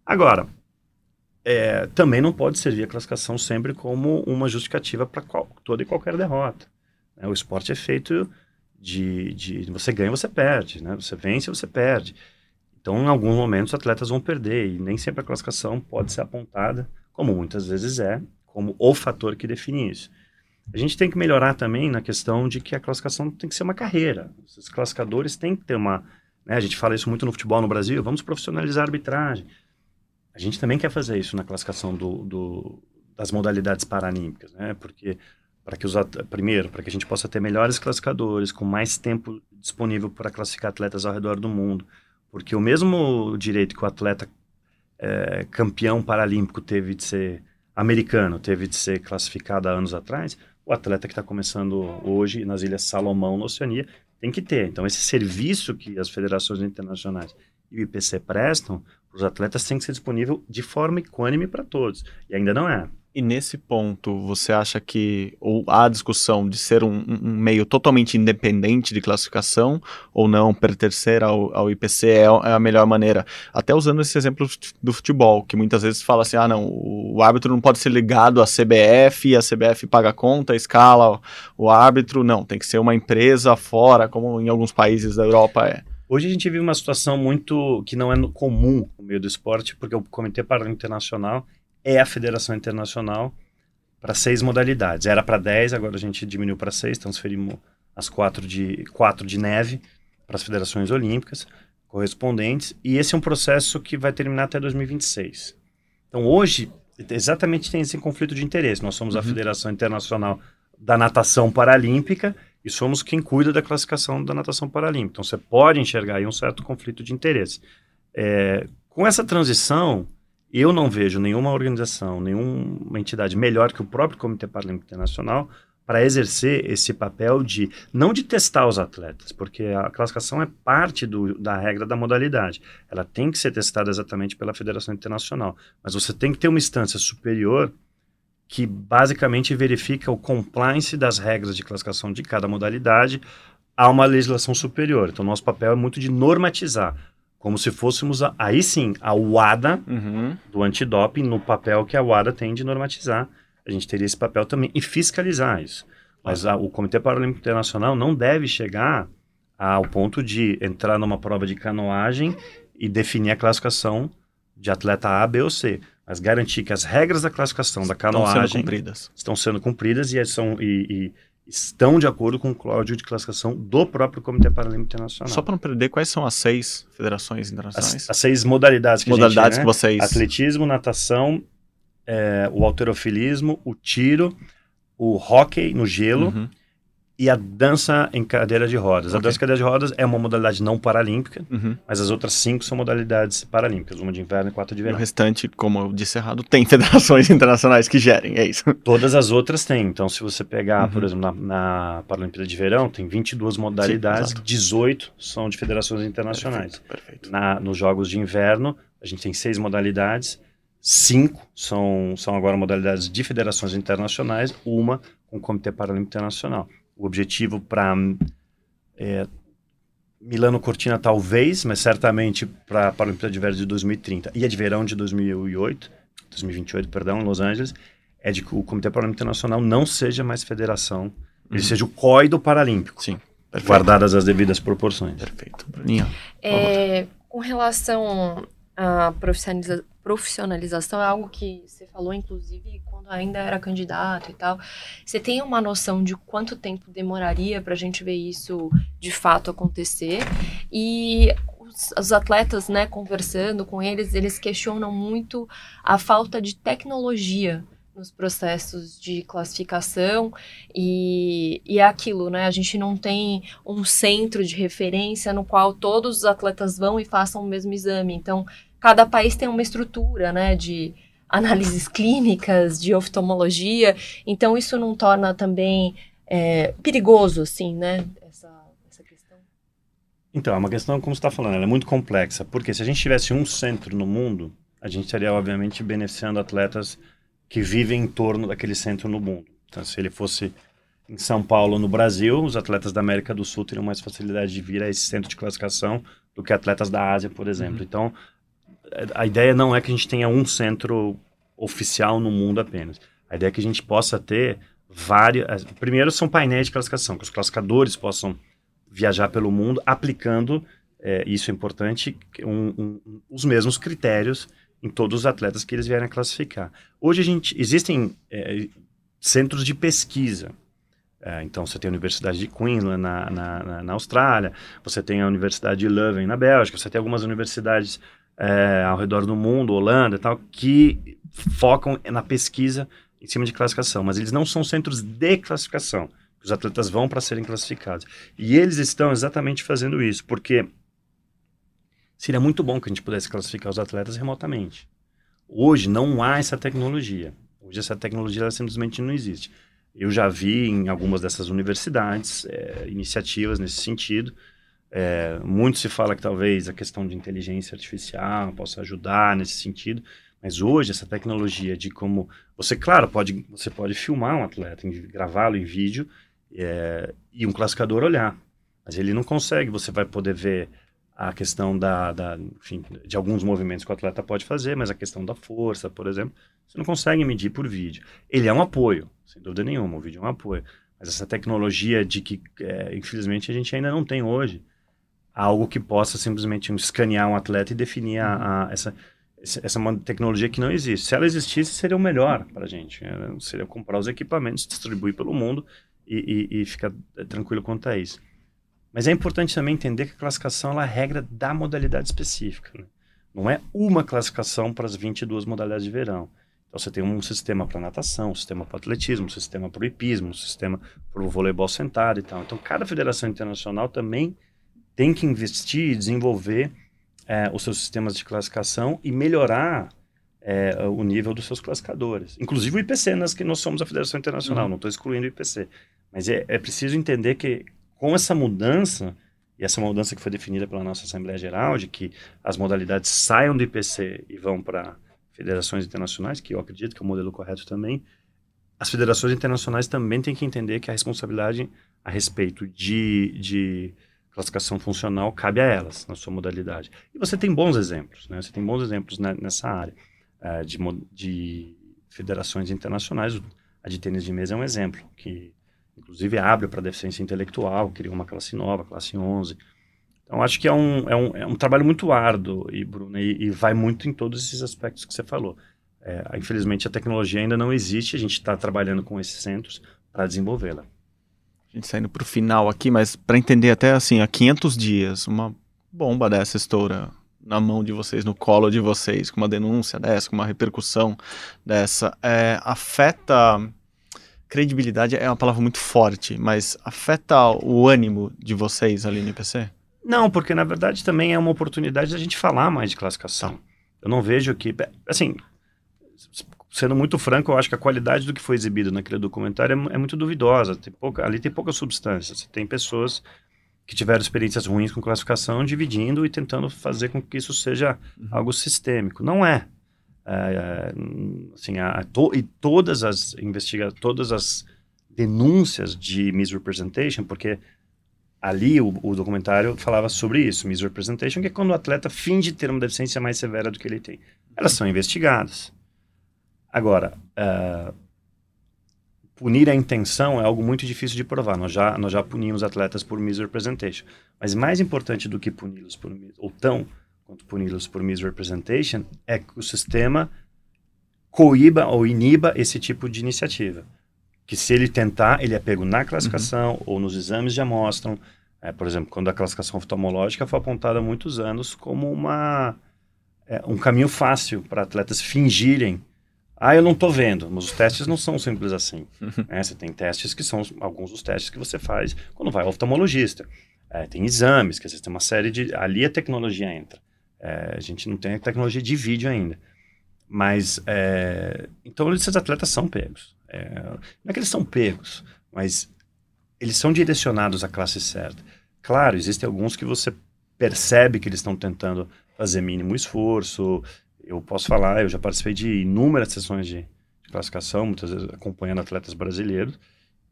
Agora, é, também não pode servir a classificação sempre como uma justificativa para toda e qualquer derrota. Né? O esporte é feito de, de, você ganha, você perde, né? Você vence, você perde. Então, em alguns momentos, os atletas vão perder e nem sempre a classificação pode ser apontada, como muitas vezes é, como o fator que define isso. A gente tem que melhorar também na questão de que a classificação tem que ser uma carreira. Os classificadores têm que ter uma. Né, a gente fala isso muito no futebol no Brasil, vamos profissionalizar a arbitragem. A gente também quer fazer isso na classificação do, do das modalidades paralímpicas, né? Porque para que os primeiro, para que a gente possa ter melhores classificadores, com mais tempo disponível para classificar atletas ao redor do mundo, porque o mesmo direito que o atleta é, campeão paralímpico teve de ser americano, teve de ser classificado há anos atrás, o atleta que está começando hoje nas Ilhas Salomão, na Oceania, tem que ter. Então, esse serviço que as federações internacionais e o IPC prestam, os atletas tem que ser disponível de forma equânime para todos. E ainda não é. E nesse ponto, você acha que ou há discussão de ser um, um, meio totalmente independente de classificação ou não, pertencer ao, ao IPC é, é, a melhor maneira? Até usando esse exemplo do futebol, que muitas vezes fala assim, ah não, o árbitro não pode ser ligado à CBF, a CBF paga a conta, escala o árbitro, não, tem que ser uma empresa fora, como em alguns países da Europa é. Hoje a gente vive uma situação muito que não é comum no meio do esporte, porque o Comitê Paralímpico Internacional é a federação internacional para seis modalidades. Era para dez, agora a gente diminuiu para seis, transferimos as quatro de, quatro de neve para as federações olímpicas correspondentes, e esse é um processo que vai terminar até 2026. Então hoje, exatamente tem esse conflito de interesse. Nós somos a Federação Internacional da Natação Paralímpica e somos quem cuida da classificação da natação paralímpica. Então você pode enxergar aí um certo conflito de interesse. É, com essa transição, eu não vejo nenhuma organização, nenhuma entidade melhor que o próprio Comitê Paralímpico Internacional para exercer esse papel de não de testar os atletas, porque a classificação é parte do, da regra da modalidade. Ela tem que ser testada exatamente pela Federação Internacional, mas você tem que ter uma instância superior que basicamente verifica o compliance das regras de classificação de cada modalidade a uma legislação superior. Então, nosso papel é muito de normatizar, como se fôssemos, a, aí sim, a UADA Uhum. do antidoping no papel que a UADA tem de normatizar. A gente teria esse papel também e fiscalizar isso. Mas a- o Comitê Paralímpico Internacional não deve chegar ao ponto de entrar numa prova de canoagem e definir a classificação de atleta A, B ou C, mas garantir que as regras da classificação da Estão sendo canoagem cumpridas. estão sendo cumpridas e, são, e- e estão de acordo com o código de classificação do próprio Comitê Paralímpico Internacional. Só para não perder, quais são as seis federações internacionais? as, as seis modalidades que Modalidades a gente, que né? vocês. Atletismo, natação, é, o alterofilismo, o tiro, o hóquei no gelo Uhum. E a dança em cadeira de rodas. A Ok. dança em cadeira de rodas é uma modalidade não paralímpica, Uhum. mas as outras cinco são modalidades paralímpicas, uma de inverno e quatro de E o verão. restante, como eu disse errado, tem federações internacionais que gerem, é isso. Todas as outras têm. Então, se você pegar, Uhum. por exemplo, na, na Paralimpíada de Verão, tem 22 modalidades, exato. 18 são de federações internacionais. Perfeito. perfeito. Na, nos Jogos de Inverno, a gente tem seis modalidades, cinco são, são agora modalidades de federações internacionais, uma com o Comitê Paralímpico Internacional. O objetivo para Milano Cortina talvez, mas certamente para a Paralimpíada de Inverno de 2030 e a de Verão de 2008, 2028, perdão, em Los Angeles, é de que o Comitê Paralímpico Internacional não seja mais federação, ele seja o COI do Paralímpico, Sim. Perfeito. guardadas as devidas proporções. Perfeito. Bruninha. É, com relação à profissionaliza- profissionalização, é algo que você falou, inclusive, quando ainda era candidato e tal. Você tem uma noção de quanto tempo demoraria para a gente ver isso de fato acontecer? E os, os atletas, né, conversando com eles, eles questionam muito a falta de tecnologia nos processos de classificação e, e é aquilo, né? A gente não tem um centro de referência no qual todos os atletas vão e façam o mesmo exame. Então, cada país tem uma estrutura, né, de análises clínicas, de oftalmologia. Então, isso não torna também é, perigoso, assim, né, essa, essa questão. Então, é uma questão, como você está falando, ela é muito complexa. Porque se a gente tivesse um centro no mundo, a gente estaria, obviamente, beneficiando atletas que vivem em torno daquele centro no mundo. Então, se ele fosse em São Paulo, no Brasil, os atletas da América do Sul teriam mais facilidade de vir a esse centro de classificação do que atletas da Ásia, por exemplo. Então, a ideia não é que a gente tenha um centro oficial no mundo apenas. A ideia é que a gente possa ter várias. Primeiro, são painéis de classificação, que os classificadores possam viajar pelo mundo aplicando, é, isso é importante, um, um, os mesmos critérios em todos os atletas que eles vierem a classificar. Hoje a gente existem é, centros de pesquisa. É, então você tem a Universidade de Queensland na, na, na, na, Austrália, você tem a Universidade de Leuven na Bélgica, você tem algumas universidades é, ao redor do mundo, Holanda e tal, que focam na pesquisa em cima de classificação, mas eles não são centros de classificação. Os atletas vão para serem classificados. E eles estão exatamente fazendo isso, porque seria muito bom que a gente pudesse classificar os atletas remotamente. Hoje não há essa tecnologia. Hoje essa tecnologia simplesmente não existe. Eu já vi em algumas dessas universidades é, iniciativas nesse sentido. É, muito se fala que talvez a questão de inteligência artificial possa ajudar nesse sentido, mas hoje essa tecnologia de como você, claro, pode você pode filmar um atleta, gravá-lo em vídeo é, e um classificador olhar, mas ele não consegue. Você vai poder ver a questão da, da enfim, de alguns movimentos que o atleta pode fazer, mas a questão da força, por exemplo, você não consegue medir por vídeo. Ele é um apoio, sem dúvida nenhuma, o vídeo é um apoio. Mas essa tecnologia de que, é, infelizmente, a gente ainda não tem hoje algo que possa simplesmente escanear um atleta e definir a, a, essa, essa é uma tecnologia que não existe. Se ela existisse, seria o melhor para a gente. Né? Seria comprar os equipamentos, distribuir pelo mundo e, e, e ficar tranquilo quanto a isso. Mas é importante também entender que a classificação ela é a regra da modalidade específica. Né? Não é uma classificação para as 22 modalidades de verão. Então você tem um sistema para natação, um sistema para atletismo, um sistema para o hipismo, um sistema para o voleibol sentado e tal. Então cada federação internacional também tem que investir e desenvolver é, os seus sistemas de classificação e melhorar é, o nível dos seus classificadores. Inclusive o IPC, nós que nós somos a Federação Internacional, uhum. não estou excluindo o IPC. Mas é, é preciso entender que com essa mudança, e essa mudança que foi definida pela nossa Assembleia Geral, de que as modalidades saiam do IPC e vão para federações internacionais, que eu acredito que é o modelo correto também, as federações internacionais também têm que entender que a responsabilidade a respeito de, de classificação funcional cabe a elas, na sua modalidade. E você tem bons exemplos, né? Você tem bons exemplos nessa área uh, de, de federações internacionais. A de tênis de mesa é um exemplo, que inclusive abre para deficiência intelectual, cria uma classe nova, classe 11. Então, acho que é um, é um, é um trabalho muito árduo, e, Bruno, e, e vai muito em todos esses aspectos que você falou. É, infelizmente, a tecnologia ainda não existe, a gente está trabalhando com esses centros para desenvolvê-la gente saindo para o final aqui, mas para entender até assim, há 500 dias, uma bomba dessa estoura na mão de vocês, no colo de vocês, com uma denúncia dessa, com uma repercussão dessa, é, afeta credibilidade é uma palavra muito forte, mas afeta o ânimo de vocês ali no IPC? Não, porque na verdade também é uma oportunidade da gente falar mais de classificação. Eu não vejo que, assim, sendo muito franco, eu acho que a qualidade do que foi exibido naquele documentário é, é muito duvidosa. Tem pouca, ali tem pouca substância. Você tem pessoas que tiveram experiências ruins com classificação, dividindo e tentando fazer com que isso seja uhum. algo sistêmico. Não é. é, é assim, a, a to, e todas as investiga todas as denúncias de misrepresentation, porque ali o, o, documentário falava sobre isso, misrepresentation, que é quando o atleta finge ter uma deficiência mais severa do que ele tem. Elas são investigadas. Agora, uh, punir a intenção é algo muito difícil de provar. Nós já, nós já punimos atletas por misrepresentation. Mas mais importante do que puni-los por ou tão quanto puni-los por misrepresentation é que o sistema coíba ou iniba esse tipo de iniciativa. Que se ele tentar, ele é pego na classificação uhum. ou nos exames já mostram. É, por exemplo, quando a classificação oftalmológica foi apontada há muitos anos como uma, é, um caminho fácil para atletas fingirem ah, eu não estou vendo, mas os testes não são simples assim. né? Você tem testes que são alguns dos testes que você faz quando vai ao oftalmologista. É, tem exames, quer dizer, tem uma série de. Ali a tecnologia entra. É, a gente não tem a tecnologia de vídeo ainda. Mas, é, então, esses atletas são pegos. É, não é que eles são pegos, mas eles são direcionados à classe certa. Claro, existem alguns que você percebe que eles estão tentando fazer mínimo esforço, eu posso falar, eu já participei de inúmeras sessões de, de classificação, muitas vezes acompanhando atletas brasileiros,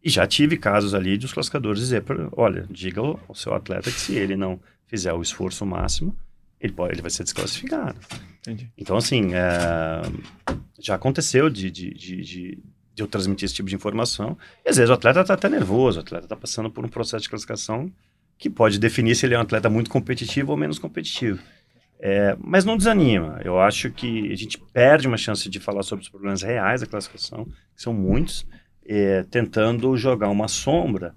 e já tive casos ali de os classificadores dizer, olha, diga ao, ao seu atleta que se ele não fizer o esforço máximo, ele, pode, ele vai ser desclassificado. Entendi. Então, assim, é, já aconteceu de, de, de, de, de eu transmitir esse tipo de informação, e às vezes o atleta está até nervoso, o atleta está passando por um processo de classificação que pode definir se ele é um atleta muito competitivo ou menos competitivo. É, mas não desanima. Eu acho que a gente perde uma chance de falar sobre os problemas reais da classificação, que são muitos, é, tentando jogar uma sombra,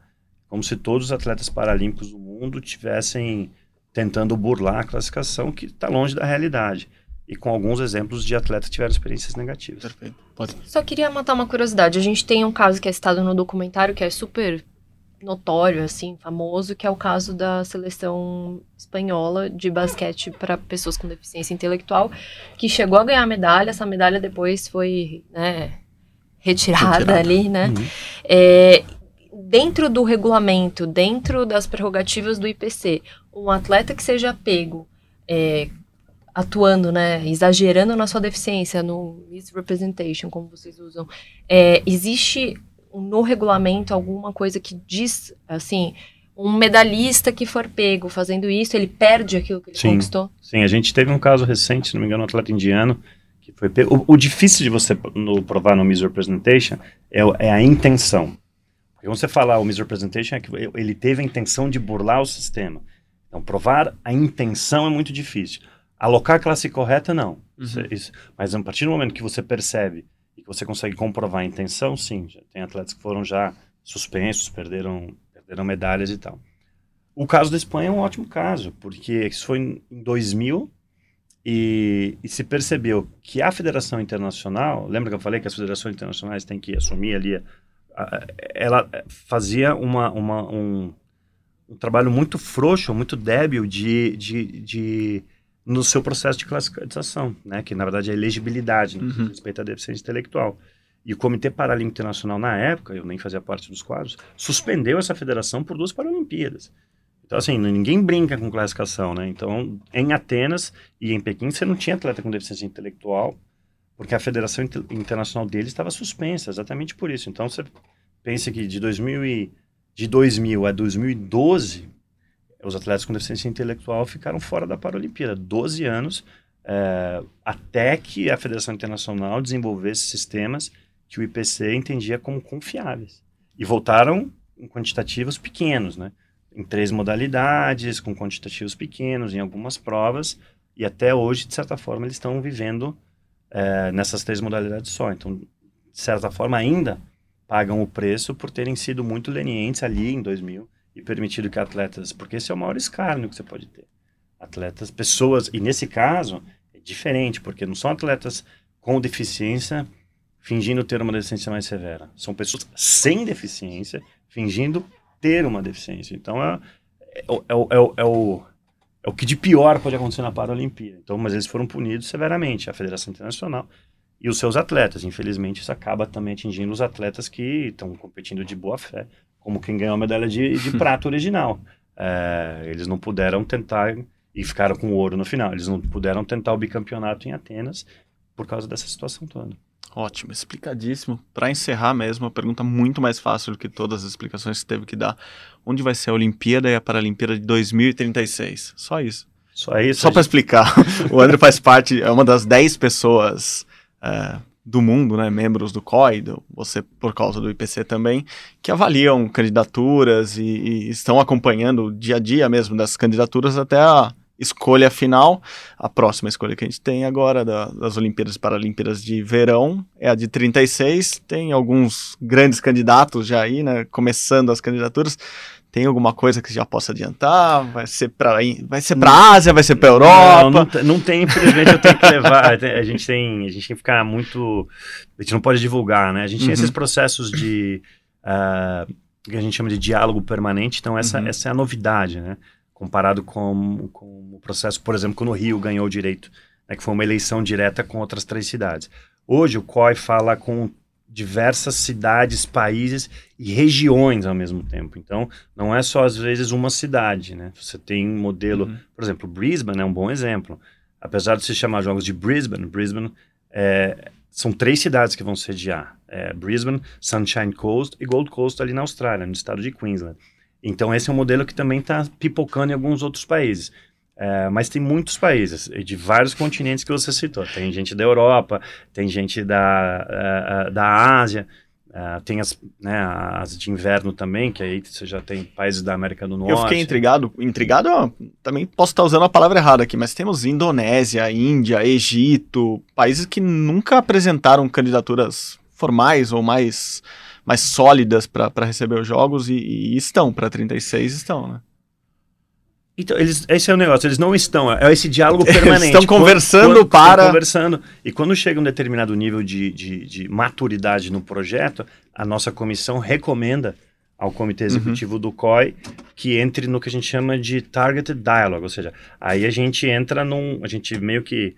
como se todos os atletas paralímpicos do mundo tivessem tentando burlar a classificação, que está longe da realidade. E com alguns exemplos de atletas que tiveram experiências negativas. Perfeito. Pode. Só queria matar uma curiosidade. A gente tem um caso que é citado no documentário que é super notório, assim, famoso, que é o caso da seleção espanhola de basquete para pessoas com deficiência intelectual, que chegou a ganhar medalha, essa medalha depois foi, né, retirada, retirada. ali, né? Uhum. É, dentro do regulamento, dentro das prerrogativas do IPC, um atleta que seja pego é, atuando, né, exagerando na sua deficiência, no misrepresentation, como vocês usam, é, existe no regulamento alguma coisa que diz, assim, um medalhista que for pego fazendo isso, ele perde aquilo que ele sim, conquistou? Sim, a gente teve um caso recente, se não me engano, um atleta indiano, que foi pego. O, o difícil de você no, provar no misrepresentation é, é a intenção. Porque quando você falar o misrepresentation, é que ele teve a intenção de burlar o sistema. Então, provar a intenção é muito difícil. Alocar a classe correta, não. Isso, isso- mas a partir do momento que você percebe e que você consegue comprovar a intenção, sim. Já tem atletas que foram já suspensos, perderam, perderam medalhas e tal. O caso da Espanha é um ótimo caso, porque isso foi em em 2000 e, e se percebeu que a Federação Internacional, lembra que eu falei que as federações internacionais têm que assumir ali, a- a- ela fazia uma, uma- um, um trabalho muito frouxo, muito débil de, de, de- no seu processo de classificação, né, que na verdade é elegibilidade, diz Uhum. respeito à deficiência intelectual. E o Comitê Paralímpico Internacional, na época, eu nem fazia parte dos quadros, suspendeu essa federação por duas Paralimpíadas. Então, assim, ninguém brinca com classificação, né? Então, em Atenas e em Pequim, você não tinha atleta com deficiência intelectual, porque a Federação Inter- Internacional deles estava suspensa, exatamente por isso. Então, você pensa que de 2000, e, de 2000 a 2012, os atletas com deficiência intelectual ficaram fora da Paralimpíada. 12 anos, eh, até que a Federação Internacional desenvolvesse sistemas que o IPC entendia como confiáveis. E voltaram em quantitativos pequenos, né? Em três modalidades, com quantitativos pequenos, em algumas provas, e até hoje, de certa forma, eles estão vivendo eh, nessas três modalidades só. Então, de certa forma, ainda pagam o preço por terem sido muito lenientes ali em 2000 e permitido que atletas, porque esse é o maior escárnio que você pode ter. Atletas, pessoas, e nesse caso é diferente, porque não são atletas com deficiência fingindo ter uma deficiência mais severa. São pessoas sem deficiência fingindo ter uma deficiência. Então é, é, é, é, é o, é o que de pior pode acontecer na Paralimpíada. Então, mas eles foram punidos severamente, a Federação Internacional e os seus atletas. Infelizmente, isso acaba também atingindo os atletas que estão competindo de boa fé, como quem ganhou a medalha de, de prata original. É, eles não puderam tentar e ficaram com ouro no final. Eles não puderam tentar o bicampeonato em Atenas por causa dessa situação toda. Ótimo, explicadíssimo. Para encerrar mesmo, uma pergunta muito mais fácil do que todas as explicações que teve que dar. Onde vai ser a Olimpíada e a Paralimpíada de 2036? Só isso. Só isso. Só para gente- explicar, o André faz parte, é uma das 10 pessoas é, do mundo, né, membros do COI, do- você por causa do IPC também, que avaliam candidaturas e, e estão acompanhando o dia a dia mesmo das candidaturas até a escolha final. A próxima escolha que a gente tem agora da- das Olimpíadas e Paralimpíadas de Verão é a de 36. Tem alguns grandes candidatos já aí, né, começando as candidaturas. Tem alguma coisa que já possa adiantar? Vai ser para vai ser para Ásia, vai ser para Europa? Não, não, não tem, infelizmente, eu tenho que levar. A gente tem, a gente tem que ficar muito. A gente não pode divulgar, né? A gente tem Uhum. esses processos de. ah, que a gente chama de diálogo permanente, então essa, Uhum. essa é a novidade, né? Comparado com, com o processo, por exemplo, quando o Rio ganhou o direito, né, que foi uma eleição direta com outras três cidades. Hoje o COI fala com diversas cidades, países e regiões ao mesmo tempo. Então, não é só às vezes uma cidade, né? Você tem um modelo, Uhum. por exemplo, Brisbane é um bom exemplo. Apesar de se chamar jogos de Brisbane, Brisbane é, são três cidades que vão sediar: é, Brisbane, Sunshine Coast e Gold Coast ali na Austrália, no estado de Queensland. Então esse é um modelo que também está pipocando em alguns outros países. É, mas tem muitos países, de vários continentes que você citou. Tem gente da Europa, tem gente da, eh, eh, da Ásia, eh, tem as, né, as de inverno também, que aí você já tem países da América do Norte. Eu fiquei intrigado. Intrigado, ó, também posso estar usando a palavra errada aqui, mas temos Indonésia, Índia, Egito, países que nunca apresentaram candidaturas formais ou mais, mais sólidas para receber os jogos e, e estão, para 36 estão, né? Então, eles, esse é o negócio, eles não estão, é esse diálogo permanente. estão Quando- conversando quando- para- Estão conversando, e quando chega um determinado nível de, de, de maturidade no projeto, a nossa comissão recomenda ao comitê Uhum. executivo do COI que entre no que a gente chama de targeted dialogue, ou seja, aí a gente entra num, a gente meio que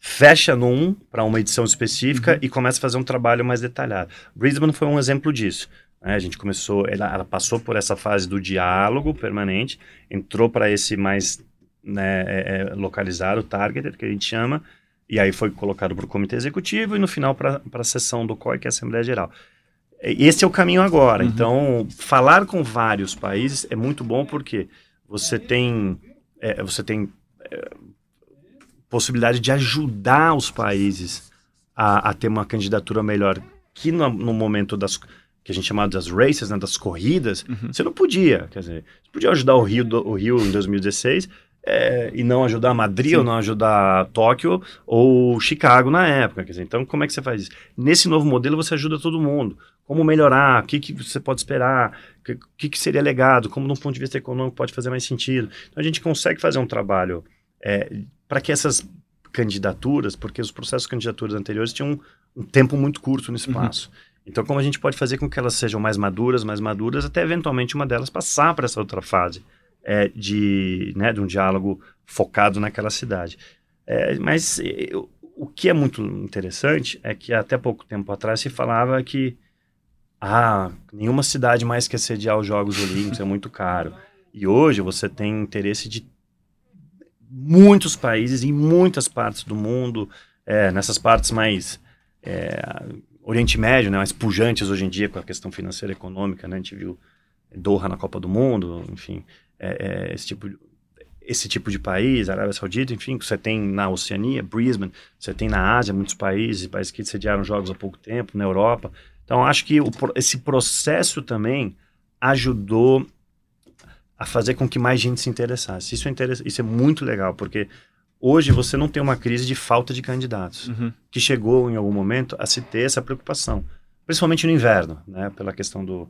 fecha num para uma edição específica e começa a fazer um trabalho mais detalhado. Brisbane foi um exemplo disso. Né? A gente começou, ela, ela passou por essa fase do diálogo permanente, entrou para esse mais né, é, é, localizado, targeted, que a gente chama, e aí foi colocado para o comitê executivo e no final para a sessão do COI, que é a Assembleia Geral. Esse é o caminho agora. Uhum. Então, falar com vários países é muito bom porque você tem, é, você tem é, possibilidade de ajudar os países a, a ter uma candidatura melhor que no, no momento das que a gente chamava das races, né, das corridas, uhum. você não podia. Quer dizer, você podia ajudar o Rio, do, o Rio em 2016 é, e não ajudar Madrid Sim. ou não ajudar Tóquio ou Chicago na época. Quer dizer, então, como é que você faz isso? Nesse novo modelo, você ajuda todo mundo. Como melhorar, o que, que você pode esperar, o que, que seria legado, como, de um ponto de vista econômico, pode fazer mais sentido. Então, a gente consegue fazer um trabalho é, para que essas candidaturas, porque os processos de candidaturas anteriores tinham um, um tempo muito curto no espaço. Uhum. Então, como a gente pode fazer com que elas sejam mais maduras, mais maduras, até eventualmente uma delas passar para essa outra fase é, de, né, de um diálogo focado naquela cidade. É, mas eu, o que é muito interessante é que até pouco tempo atrás se falava que ah, nenhuma cidade mais quer sediar os Jogos Olímpicos, é muito caro. E hoje você tem interesse de muitos países em muitas partes do mundo, é, nessas partes mais é, Oriente Médio, né, mais pujantes hoje em dia com a questão financeira e econômica, né, a gente viu Doha na Copa do Mundo, enfim, é, é, esse tipo de, esse tipo de país, Arábia Saudita, enfim, que você tem na Oceania, Brisbane, você tem na Ásia muitos países, países que sediaram jogos há pouco tempo, na Europa. Então, acho que o, esse processo também ajudou a fazer com que mais gente se interessasse. Isso é, isso é muito legal, porque Hoje você não tem uma crise de falta de candidatos, uhum. que chegou em algum momento a se ter essa preocupação, principalmente no inverno, né, pela questão do,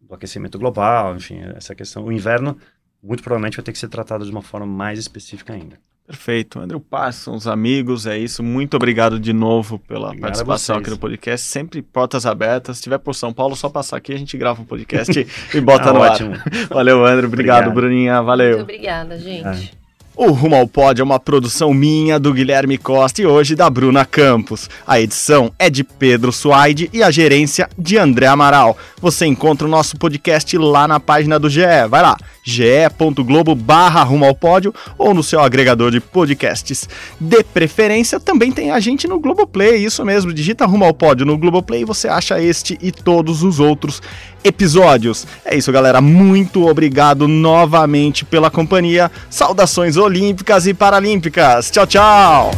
do aquecimento global, enfim, essa questão. O inverno muito provavelmente vai ter que ser tratado de uma forma mais específica ainda. Perfeito. André Parsons, amigos, é isso. Muito obrigado de novo pela obrigado participação aqui no podcast. Sempre portas abertas. Se tiver por São Paulo, só passar aqui, a gente grava um podcast e bota ah, no ótimo. ar. Valeu, André. Obrigado, obrigado, Bruninha. Valeu. Muito obrigada, gente. É. O Rumo ao Pod é uma produção minha, do Guilherme Costa e hoje da Bruna Campos. A edição é de Pedro Suaide e a gerência de André Amaral. Você encontra o nosso podcast lá na página do GE. Vai lá, ge.globo barra Rumo ao Pódio ou no seu agregador de podcasts. De preferência, também tem a gente no Globoplay, isso mesmo, digita Rumo ao Pódio no Globoplay e você acha este e todos os outros episódios. É isso, galera. Muito obrigado novamente pela companhia. Saudações olímpicas e paralímpicas. Tchau, tchau!